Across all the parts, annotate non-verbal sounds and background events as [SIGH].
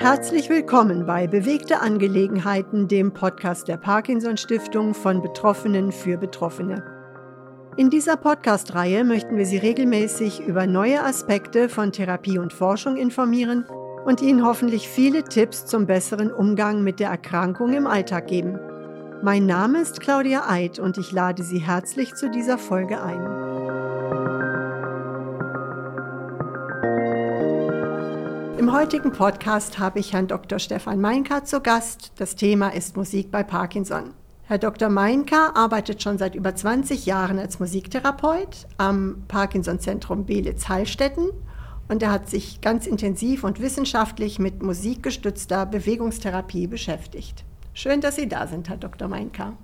Herzlich willkommen bei Bewegte Angelegenheiten, dem Podcast der Parkinson Stiftung von Betroffenen für Betroffene. In dieser Podcast-Reihe möchten wir Sie regelmäßig über neue Aspekte von Therapie und Forschung informieren und Ihnen hoffentlich viele Tipps zum besseren Umgang mit der Erkrankung im Alltag geben. Mein Name ist Claudia Eid und ich lade Sie herzlich zu dieser Folge ein. Im heutigen Podcast habe ich Herrn Dr. Stefan Meinka zu Gast. Das Thema ist Musik bei Parkinson. Herr Dr. Meinka arbeitet schon seit über 20 Jahren als Musiktherapeut am Parkinson-Zentrum Belitz-Hallstetten und er hat sich ganz intensiv und wissenschaftlich mit musikgestützter Bewegungstherapie beschäftigt. Schön, dass Sie da sind, Herr Dr. Meinka.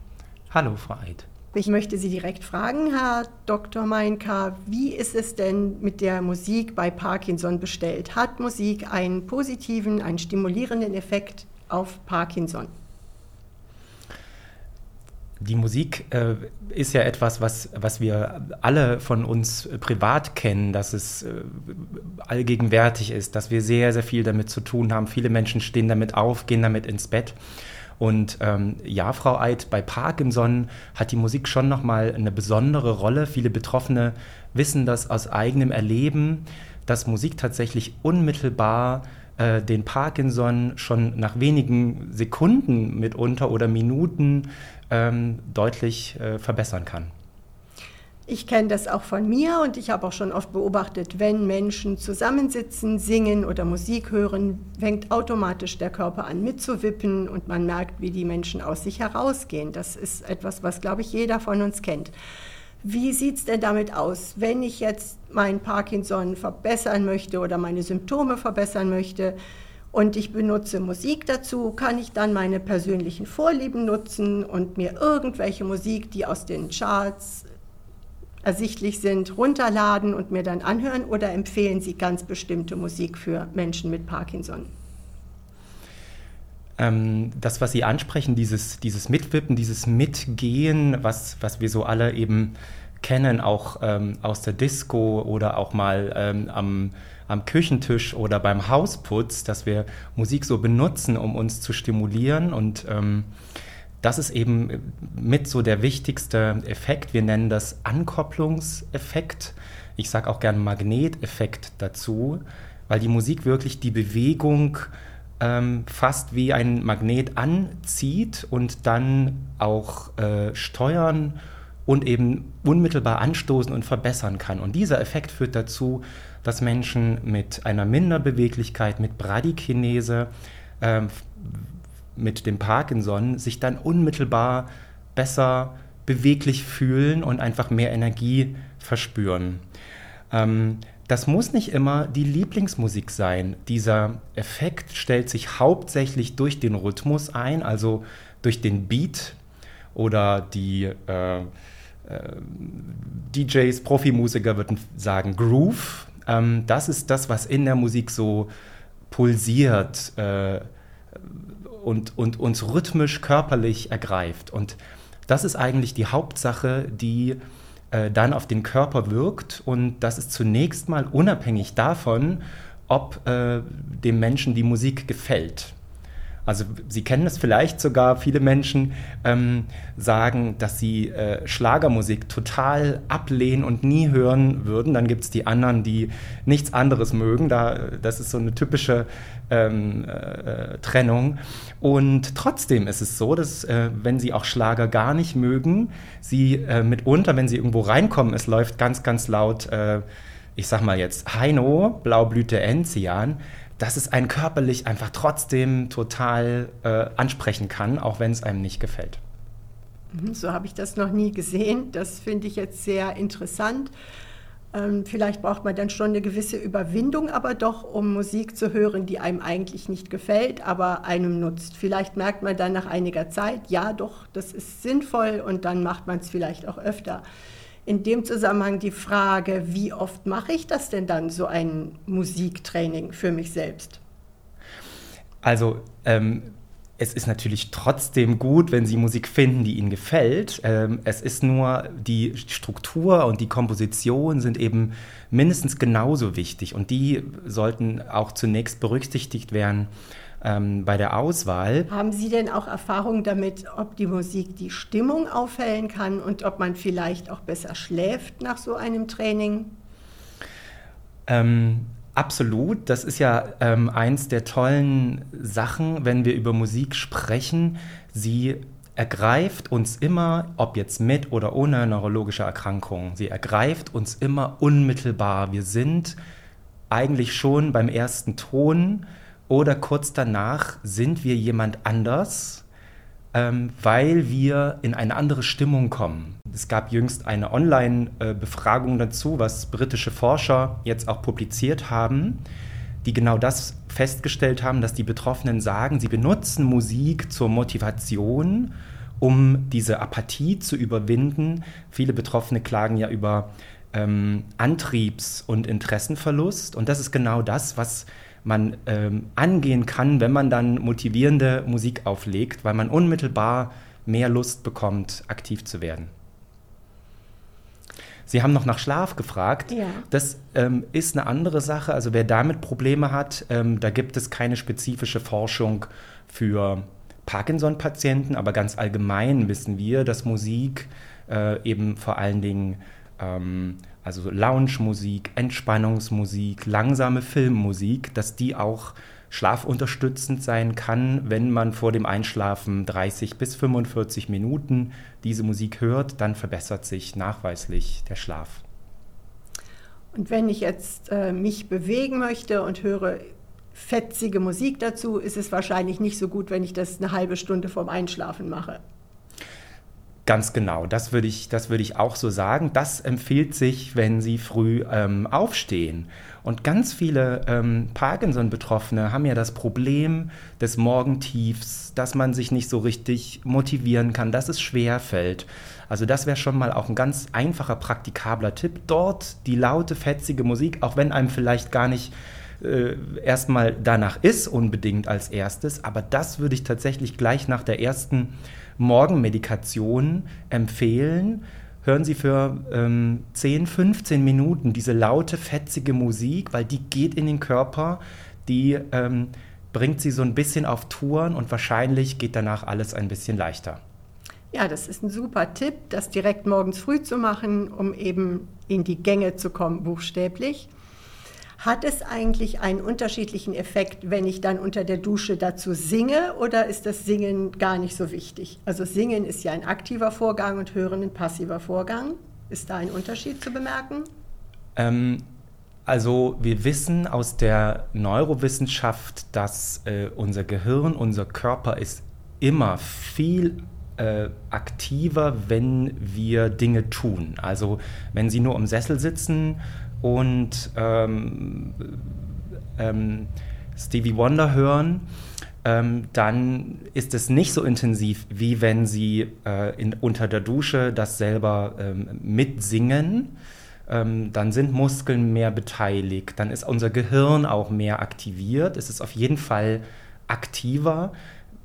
Hallo, Frau Eid. Ich möchte Sie direkt fragen, Herr Dr. Meinka, wie ist es denn mit der Musik bei Parkinson bestellt? Hat Musik einen positiven, einen stimulierenden Effekt auf Parkinson? Die Musik äh, ist ja etwas, was, was wir alle von uns privat kennen, dass es äh, allgegenwärtig ist, dass wir sehr, sehr viel damit zu tun haben. Viele Menschen stehen damit auf, gehen damit ins Bett. Und ähm, ja, Frau Eid, bei Parkinson hat die Musik schon nochmal eine besondere Rolle. Viele Betroffene wissen das aus eigenem Erleben, dass Musik tatsächlich unmittelbar äh, den Parkinson schon nach wenigen Sekunden mitunter oder Minuten ähm, deutlich äh, verbessern kann. Ich kenne das auch von mir und ich habe auch schon oft beobachtet, wenn Menschen zusammensitzen, singen oder Musik hören, fängt automatisch der Körper an mitzuwippen und man merkt, wie die Menschen aus sich herausgehen. Das ist etwas, was, glaube ich, jeder von uns kennt. Wie sieht es denn damit aus, wenn ich jetzt meinen Parkinson verbessern möchte oder meine Symptome verbessern möchte? und ich benutze Musik dazu, kann ich dann meine persönlichen Vorlieben nutzen und mir irgendwelche Musik, die aus den Charts ersichtlich sind, runterladen und mir dann anhören oder empfehlen Sie ganz bestimmte Musik für Menschen mit Parkinson? Ähm, das, was Sie ansprechen, dieses, dieses Mitwippen, dieses Mitgehen, was, was wir so alle eben kennen, auch ähm, aus der Disco oder auch mal ähm, am, am Küchentisch oder beim Hausputz, dass wir Musik so benutzen, um uns zu stimulieren und ähm, das ist eben mit so der wichtigste Effekt. Wir nennen das Ankopplungseffekt. Ich sage auch gerne Magneteffekt dazu, weil die Musik wirklich die Bewegung ähm, fast wie ein Magnet anzieht und dann auch äh, steuern und eben unmittelbar anstoßen und verbessern kann. Und dieser Effekt führt dazu, dass Menschen mit einer Minderbeweglichkeit, mit Bradykinese, äh, mit dem Parkinson sich dann unmittelbar besser beweglich fühlen und einfach mehr Energie verspüren. Ähm, das muss nicht immer die Lieblingsmusik sein. Dieser Effekt stellt sich hauptsächlich durch den Rhythmus ein, also durch den Beat oder die äh, äh, DJs, Profimusiker würden sagen Groove. Ähm, das ist das, was in der Musik so pulsiert, äh, und, und uns rhythmisch körperlich ergreift. Und das ist eigentlich die Hauptsache, die äh, dann auf den Körper wirkt. Und das ist zunächst mal unabhängig davon, ob äh, dem Menschen die Musik gefällt. Also Sie kennen es vielleicht sogar, viele Menschen ähm, sagen, dass sie äh, Schlagermusik total ablehnen und nie hören würden. Dann gibt es die anderen, die nichts anderes mögen. Da, das ist so eine typische ähm, äh, Trennung. Und trotzdem ist es so, dass äh, wenn Sie auch Schlager gar nicht mögen, Sie äh, mitunter, wenn Sie irgendwo reinkommen, es läuft ganz, ganz laut, äh, ich sag mal jetzt Heino, Blaublüte Enzian, dass es einen körperlich einfach trotzdem total äh, ansprechen kann, auch wenn es einem nicht gefällt. Mhm, so habe ich das noch nie gesehen. Das finde ich jetzt sehr interessant. Ähm, vielleicht braucht man dann schon eine gewisse Überwindung, aber doch, um Musik zu hören, die einem eigentlich nicht gefällt, aber einem nutzt. Vielleicht merkt man dann nach einiger Zeit, ja, doch, das ist sinnvoll und dann macht man es vielleicht auch öfter in dem Zusammenhang die Frage, wie oft mache ich das denn dann, so ein Musiktraining für mich selbst? Also ähm, es ist natürlich trotzdem gut, wenn Sie Musik finden, die Ihnen gefällt. Ähm, es ist nur die Struktur und die Komposition sind eben mindestens genauso wichtig und die sollten auch zunächst berücksichtigt werden ähm, bei der Auswahl. Haben Sie denn auch Erfahrung damit, ob die Musik die Stimmung aufhellen kann und ob man vielleicht auch besser schläft nach so einem Training? Ähm, Absolut, das ist ja ähm, eins der tollen Sachen, wenn wir über Musik sprechen. Sie ergreift uns immer, ob jetzt mit oder ohne neurologische Erkrankung, sie ergreift uns immer unmittelbar. Wir sind eigentlich schon beim ersten Ton oder kurz danach sind wir jemand anders ähm, weil wir in eine andere Stimmung kommen. Es gab jüngst eine Online-Befragung dazu, was britische Forscher jetzt auch publiziert haben, die genau das festgestellt haben, dass die Betroffenen sagen, sie benutzen Musik zur Motivation, um diese Apathie zu überwinden. Viele Betroffene klagen ja über ähm, Antriebs- und Interessenverlust. Und das ist genau das, was man ähm, angehen kann, wenn man dann motivierende Musik auflegt, weil man unmittelbar mehr Lust bekommt, aktiv zu werden. Sie haben noch nach Schlaf gefragt. Ja. Das ähm, ist eine andere Sache. Also wer damit Probleme hat, ähm, da gibt es keine spezifische Forschung für Parkinson-Patienten, aber ganz allgemein wissen wir, dass Musik äh, eben vor allen Dingen ähm, also Lounge-Musik, Entspannungsmusik, langsame Filmmusik, dass die auch schlafunterstützend sein kann, wenn man vor dem Einschlafen 30 bis 45 Minuten diese Musik hört, dann verbessert sich nachweislich der Schlaf. Und wenn ich jetzt äh, mich bewegen möchte und höre fetzige Musik dazu, ist es wahrscheinlich nicht so gut, wenn ich das eine halbe Stunde vorm Einschlafen mache. Ganz genau, das würde ich, das würde ich auch so sagen. Das empfiehlt sich, wenn Sie früh ähm, aufstehen. Und ganz viele ähm, Parkinson-Betroffene haben ja das Problem des Morgentiefs, dass man sich nicht so richtig motivieren kann, dass es schwer fällt. Also das wäre schon mal auch ein ganz einfacher, praktikabler Tipp. Dort die laute, fetzige Musik, auch wenn einem vielleicht gar nicht äh, erstmal danach ist unbedingt als erstes, aber das würde ich tatsächlich gleich nach der ersten Morgenmedikation empfehlen. Hören Sie für ähm, 10, 15 Minuten diese laute, fetzige Musik, weil die geht in den Körper, die ähm, bringt Sie so ein bisschen auf Touren und wahrscheinlich geht danach alles ein bisschen leichter. Ja, das ist ein super Tipp, das direkt morgens früh zu machen, um eben in die Gänge zu kommen, buchstäblich. Hat es eigentlich einen unterschiedlichen Effekt, wenn ich dann unter der Dusche dazu singe oder ist das Singen gar nicht so wichtig? Also Singen ist ja ein aktiver Vorgang und Hören ein passiver Vorgang. Ist da ein Unterschied zu bemerken? Ähm, also wir wissen aus der Neurowissenschaft, dass äh, unser Gehirn, unser Körper ist immer viel äh, aktiver, wenn wir Dinge tun. Also wenn Sie nur im Sessel sitzen und ähm, ähm, Stevie Wonder hören, ähm, dann ist es nicht so intensiv, wie wenn sie äh, in, unter der Dusche das selber ähm, mitsingen. Ähm, dann sind Muskeln mehr beteiligt, dann ist unser Gehirn auch mehr aktiviert. Es ist auf jeden Fall aktiver.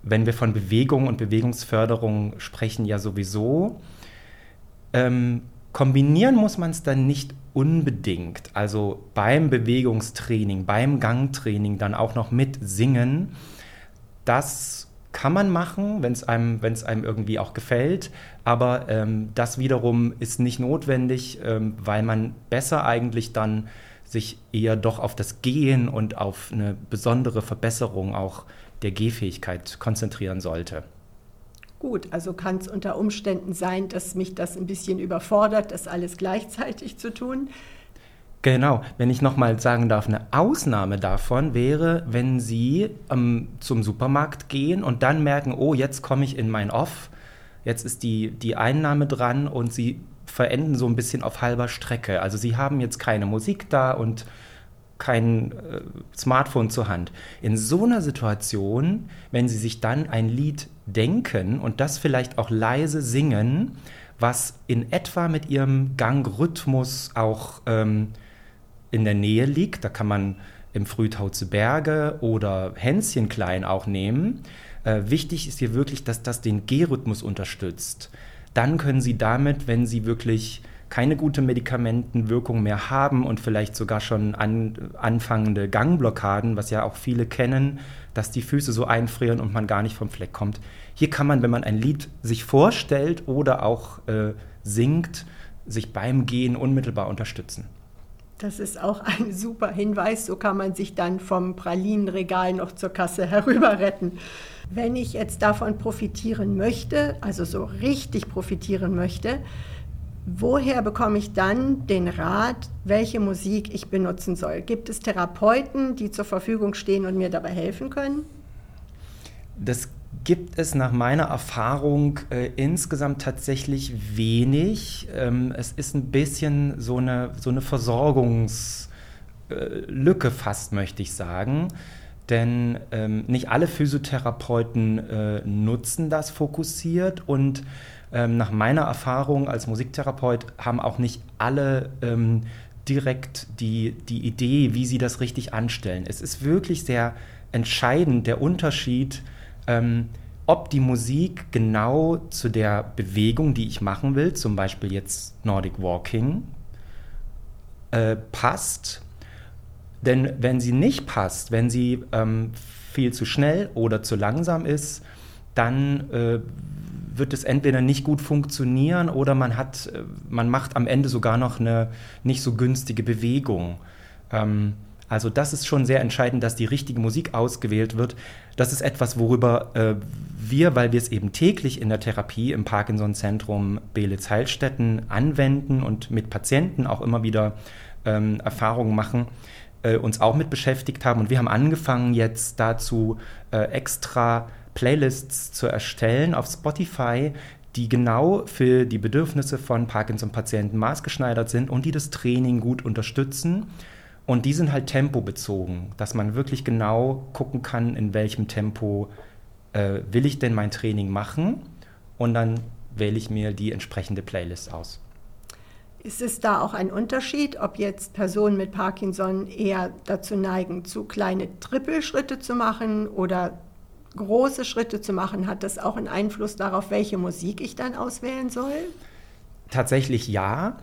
Wenn wir von Bewegung und Bewegungsförderung sprechen, ja sowieso. Ähm, kombinieren muss man es dann nicht unbedingt, also beim Bewegungstraining, beim Gangtraining dann auch noch mit singen, das kann man machen, wenn es einem, einem irgendwie auch gefällt, aber ähm, das wiederum ist nicht notwendig, ähm, weil man besser eigentlich dann sich eher doch auf das Gehen und auf eine besondere Verbesserung auch der Gehfähigkeit konzentrieren sollte. Gut, also kann es unter Umständen sein, dass mich das ein bisschen überfordert, das alles gleichzeitig zu tun. Genau, wenn ich nochmal sagen darf, eine Ausnahme davon wäre, wenn Sie ähm, zum Supermarkt gehen und dann merken, oh, jetzt komme ich in mein Off, jetzt ist die, die Einnahme dran und Sie verenden so ein bisschen auf halber Strecke. Also Sie haben jetzt keine Musik da und kein äh, Smartphone zur Hand. In so einer Situation, wenn Sie sich dann ein Lied denken und das vielleicht auch leise singen, was in etwa mit Ihrem Gangrhythmus auch ähm, in der Nähe liegt, da kann man im Frühtau zu Berge oder Hänschen klein auch nehmen, äh, wichtig ist hier wirklich, dass das den G-Rhythmus unterstützt. Dann können Sie damit, wenn Sie wirklich keine gute Medikamentenwirkung mehr haben und vielleicht sogar schon an, anfangende Gangblockaden, was ja auch viele kennen, dass die Füße so einfrieren und man gar nicht vom Fleck kommt. Hier kann man, wenn man ein Lied sich vorstellt oder auch äh, singt, sich beim Gehen unmittelbar unterstützen. Das ist auch ein super Hinweis. So kann man sich dann vom Pralinenregal noch zur Kasse [LAUGHS] herüber retten. Wenn ich jetzt davon profitieren möchte, also so richtig profitieren möchte, woher bekomme ich dann den Rat, welche Musik ich benutzen soll? Gibt es Therapeuten, die zur Verfügung stehen und mir dabei helfen können? Das gibt es nach meiner Erfahrung äh, insgesamt tatsächlich wenig. Ähm, es ist ein bisschen so eine, so eine Versorgungslücke fast, möchte ich sagen. Denn ähm, nicht alle Physiotherapeuten äh, nutzen das fokussiert und ähm, nach meiner Erfahrung als Musiktherapeut haben auch nicht alle ähm, direkt die, die Idee, wie sie das richtig anstellen. Es ist wirklich sehr entscheidend der Unterschied, ähm, ob die Musik genau zu der Bewegung, die ich machen will, zum Beispiel jetzt Nordic Walking, äh, passt. Denn wenn sie nicht passt, wenn sie ähm, viel zu schnell oder zu langsam ist, dann äh, wird es entweder nicht gut funktionieren oder man hat, äh, man macht am Ende sogar noch eine nicht so günstige Bewegung. Ähm, also das ist schon sehr entscheidend, dass die richtige Musik ausgewählt wird. Das ist etwas, worüber äh, wir, weil wir es eben täglich in der Therapie im Parkinson-Zentrum Beelitz-Heilstätten anwenden und mit Patienten auch immer wieder ähm, Erfahrungen machen, äh, uns auch mit beschäftigt haben. Und wir haben angefangen jetzt dazu äh, extra Playlists zu erstellen auf Spotify, die genau für die Bedürfnisse von Parkinson-Patienten maßgeschneidert sind und die das Training gut unterstützen. Und die sind halt tempobezogen, dass man wirklich genau gucken kann, in welchem Tempo äh, will ich denn mein Training machen. Und dann wähle ich mir die entsprechende Playlist aus. Ist es da auch ein Unterschied, ob jetzt Personen mit Parkinson eher dazu neigen, zu kleine Trippelschritte zu machen oder große Schritte zu machen, hat das auch einen Einfluss darauf, welche Musik ich dann auswählen soll? Tatsächlich ja.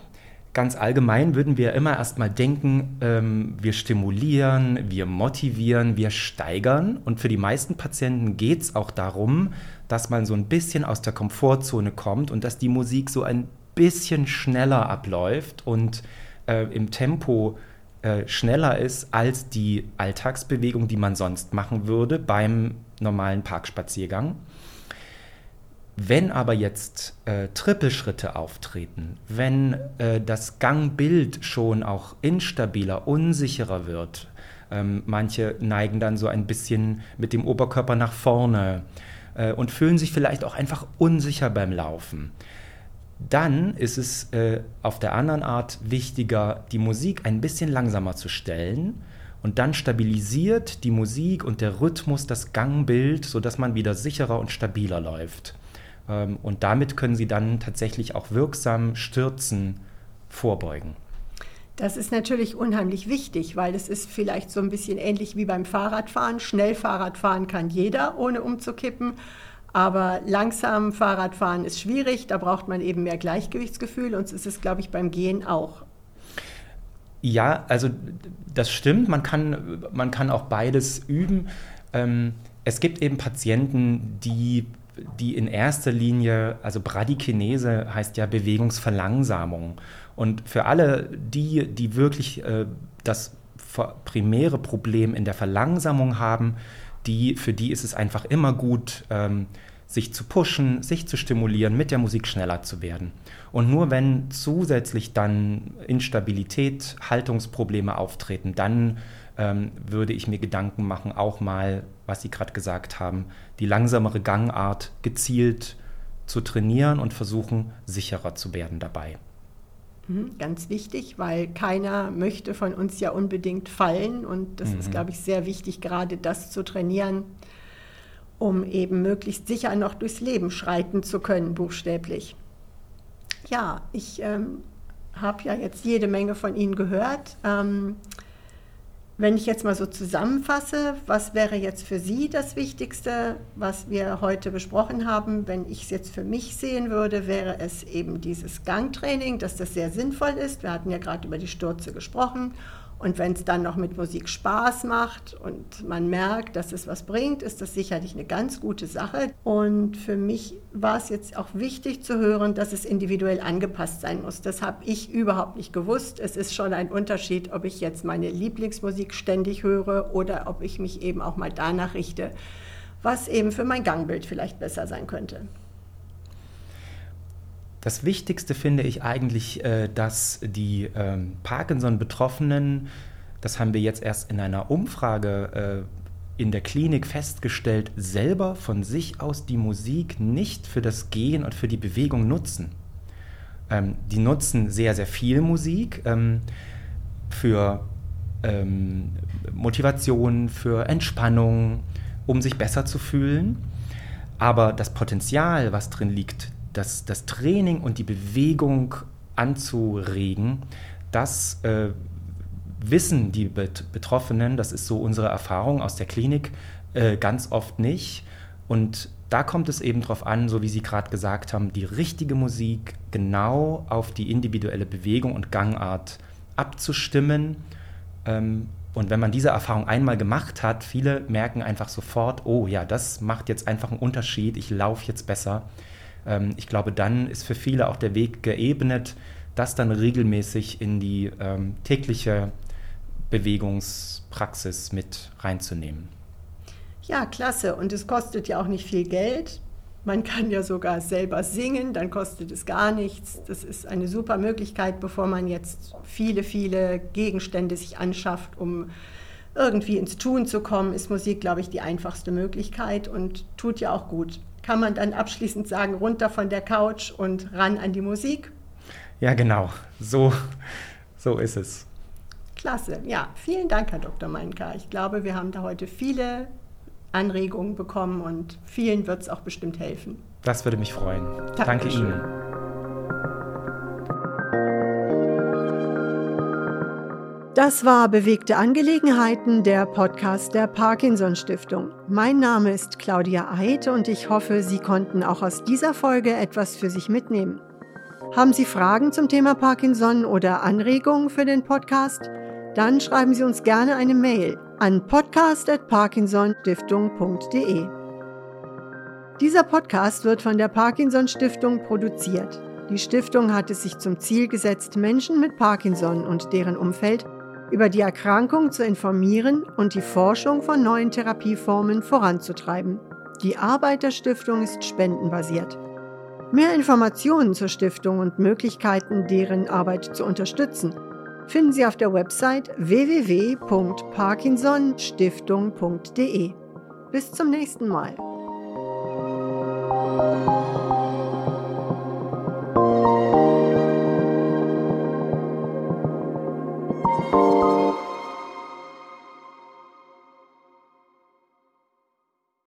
Ganz allgemein würden wir immer erstmal denken, ähm, wir stimulieren, wir motivieren, wir steigern. Und für die meisten Patienten geht es auch darum, dass man so ein bisschen aus der Komfortzone kommt und dass die Musik so ein bisschen schneller abläuft und äh, im Tempo äh, schneller ist als die Alltagsbewegung, die man sonst machen würde beim normalen Parkspaziergang. Wenn aber jetzt äh, Trippelschritte auftreten, wenn äh, das Gangbild schon auch instabiler, unsicherer wird, ähm, manche neigen dann so ein bisschen mit dem Oberkörper nach vorne äh, und fühlen sich vielleicht auch einfach unsicher beim Laufen, dann ist es äh, auf der anderen Art wichtiger, die Musik ein bisschen langsamer zu stellen und dann stabilisiert die Musik und der Rhythmus das Gangbild, sodass man wieder sicherer und stabiler läuft. Ähm, und damit können Sie dann tatsächlich auch wirksam Stürzen vorbeugen. Das ist natürlich unheimlich wichtig, weil es ist vielleicht so ein bisschen ähnlich wie beim Fahrradfahren. Schnell Fahrradfahren kann jeder, ohne umzukippen. Aber langsam Fahrradfahren ist schwierig, da braucht man eben mehr Gleichgewichtsgefühl und es ist glaube ich, beim Gehen auch. Ja, also das stimmt. Man kann, man kann auch beides üben. Ähm, es gibt eben Patienten, die, die in erster Linie, also Bradykinese heißt ja Bewegungsverlangsamung. Und für alle die, die wirklich äh, das primäre Problem in der Verlangsamung haben, die, für die ist es einfach immer gut, ähm, sich zu pushen, sich zu stimulieren, mit der Musik schneller zu werden. Und nur wenn zusätzlich dann Instabilität, Haltungsprobleme auftreten, dann ähm, würde ich mir Gedanken machen, auch mal, was Sie gerade gesagt haben, die langsamere Gangart gezielt zu trainieren und versuchen, sicherer zu werden dabei. Mhm, ganz wichtig, weil keiner möchte von uns ja unbedingt fallen und das mhm. ist, glaube ich, sehr wichtig, gerade das zu trainieren, um eben möglichst sicher noch durchs Leben schreiten zu können, buchstäblich. Ja, ich ähm, habe ja jetzt jede Menge von Ihnen gehört. Ähm, Wenn ich jetzt mal so zusammenfasse, was wäre jetzt für Sie das Wichtigste, was wir heute besprochen haben? Wenn ich es jetzt für mich sehen würde, wäre es eben dieses Gangtraining, dass das sehr sinnvoll ist. Wir hatten ja gerade über die Stürze gesprochen und wenn es dann noch mit Musik Spaß macht und man merkt, dass es was bringt, ist das sicherlich eine ganz gute Sache. Und für mich war es jetzt auch wichtig zu hören, dass es individuell angepasst sein muss. Das habe ich überhaupt nicht gewusst. Es ist schon ein Unterschied, ob ich jetzt meine Lieblingsmusik ständig höre oder ob ich mich eben auch mal danach richte, was eben für mein Gangbild vielleicht besser sein könnte. Das Wichtigste finde ich eigentlich, äh, dass die ähm, Parkinson-Betroffenen, das haben wir jetzt erst in einer Umfrage äh, in der Klinik festgestellt, selber von sich aus die Musik nicht für das Gehen und für die Bewegung nutzen. Ähm, die nutzen sehr, sehr viel Musik ähm, für Motivation, für Entspannung, um sich besser zu fühlen. Aber das Potenzial, was drin liegt, das, das Training und die Bewegung anzuregen, das äh, wissen die Bet Betroffenen, das ist so unsere Erfahrung aus der Klinik, äh, ganz oft nicht. Und da kommt es eben darauf an, so wie Sie gerade gesagt haben, die richtige Musik genau auf die individuelle Bewegung und Gangart abzustimmen. Ähm, und wenn man diese Erfahrung einmal gemacht hat, viele merken einfach sofort, oh ja, das macht jetzt einfach einen Unterschied, ich laufe jetzt besser. Ähm, ich glaube, dann ist für viele auch der Weg geebnet, das dann regelmäßig in die ähm, tägliche Bewegungspraxis mit reinzunehmen. Ja, klasse. Und es kostet ja auch nicht viel Geld. Man kann ja sogar selber singen, dann kostet es gar nichts. Das ist eine super Möglichkeit, bevor man jetzt viele, viele Gegenstände sich anschafft, um irgendwie ins Tun zu kommen, ist Musik, glaube ich, die einfachste Möglichkeit und tut ja auch gut kann man dann abschließend sagen, runter von der Couch und ran an die Musik. Ja, genau. So, so ist es. Klasse. Ja, vielen Dank, Herr Dr. Meinka. Ich glaube, wir haben da heute viele Anregungen bekommen und vielen wird es auch bestimmt helfen. Das würde mich freuen. Dankeschön. Danke Ihnen. Das war Bewegte Angelegenheiten, der Podcast der Parkinson Stiftung. Mein Name ist Claudia Eid und ich hoffe, Sie konnten auch aus dieser Folge etwas für sich mitnehmen. Haben Sie Fragen zum Thema Parkinson oder Anregungen für den Podcast? Dann schreiben Sie uns gerne eine Mail an podcast.parkinsonstiftung.de. Dieser Podcast wird von der Parkinson Stiftung produziert. Die Stiftung hat es sich zum Ziel gesetzt, Menschen mit Parkinson und deren Umfeld über die Erkrankung zu informieren und die Forschung von neuen Therapieformen voranzutreiben. Die Arbeit der Stiftung ist spendenbasiert. Mehr Informationen zur Stiftung und Möglichkeiten, deren Arbeit zu unterstützen, finden Sie auf der Website www.parkinsonstiftung.de. Bis zum nächsten Mal.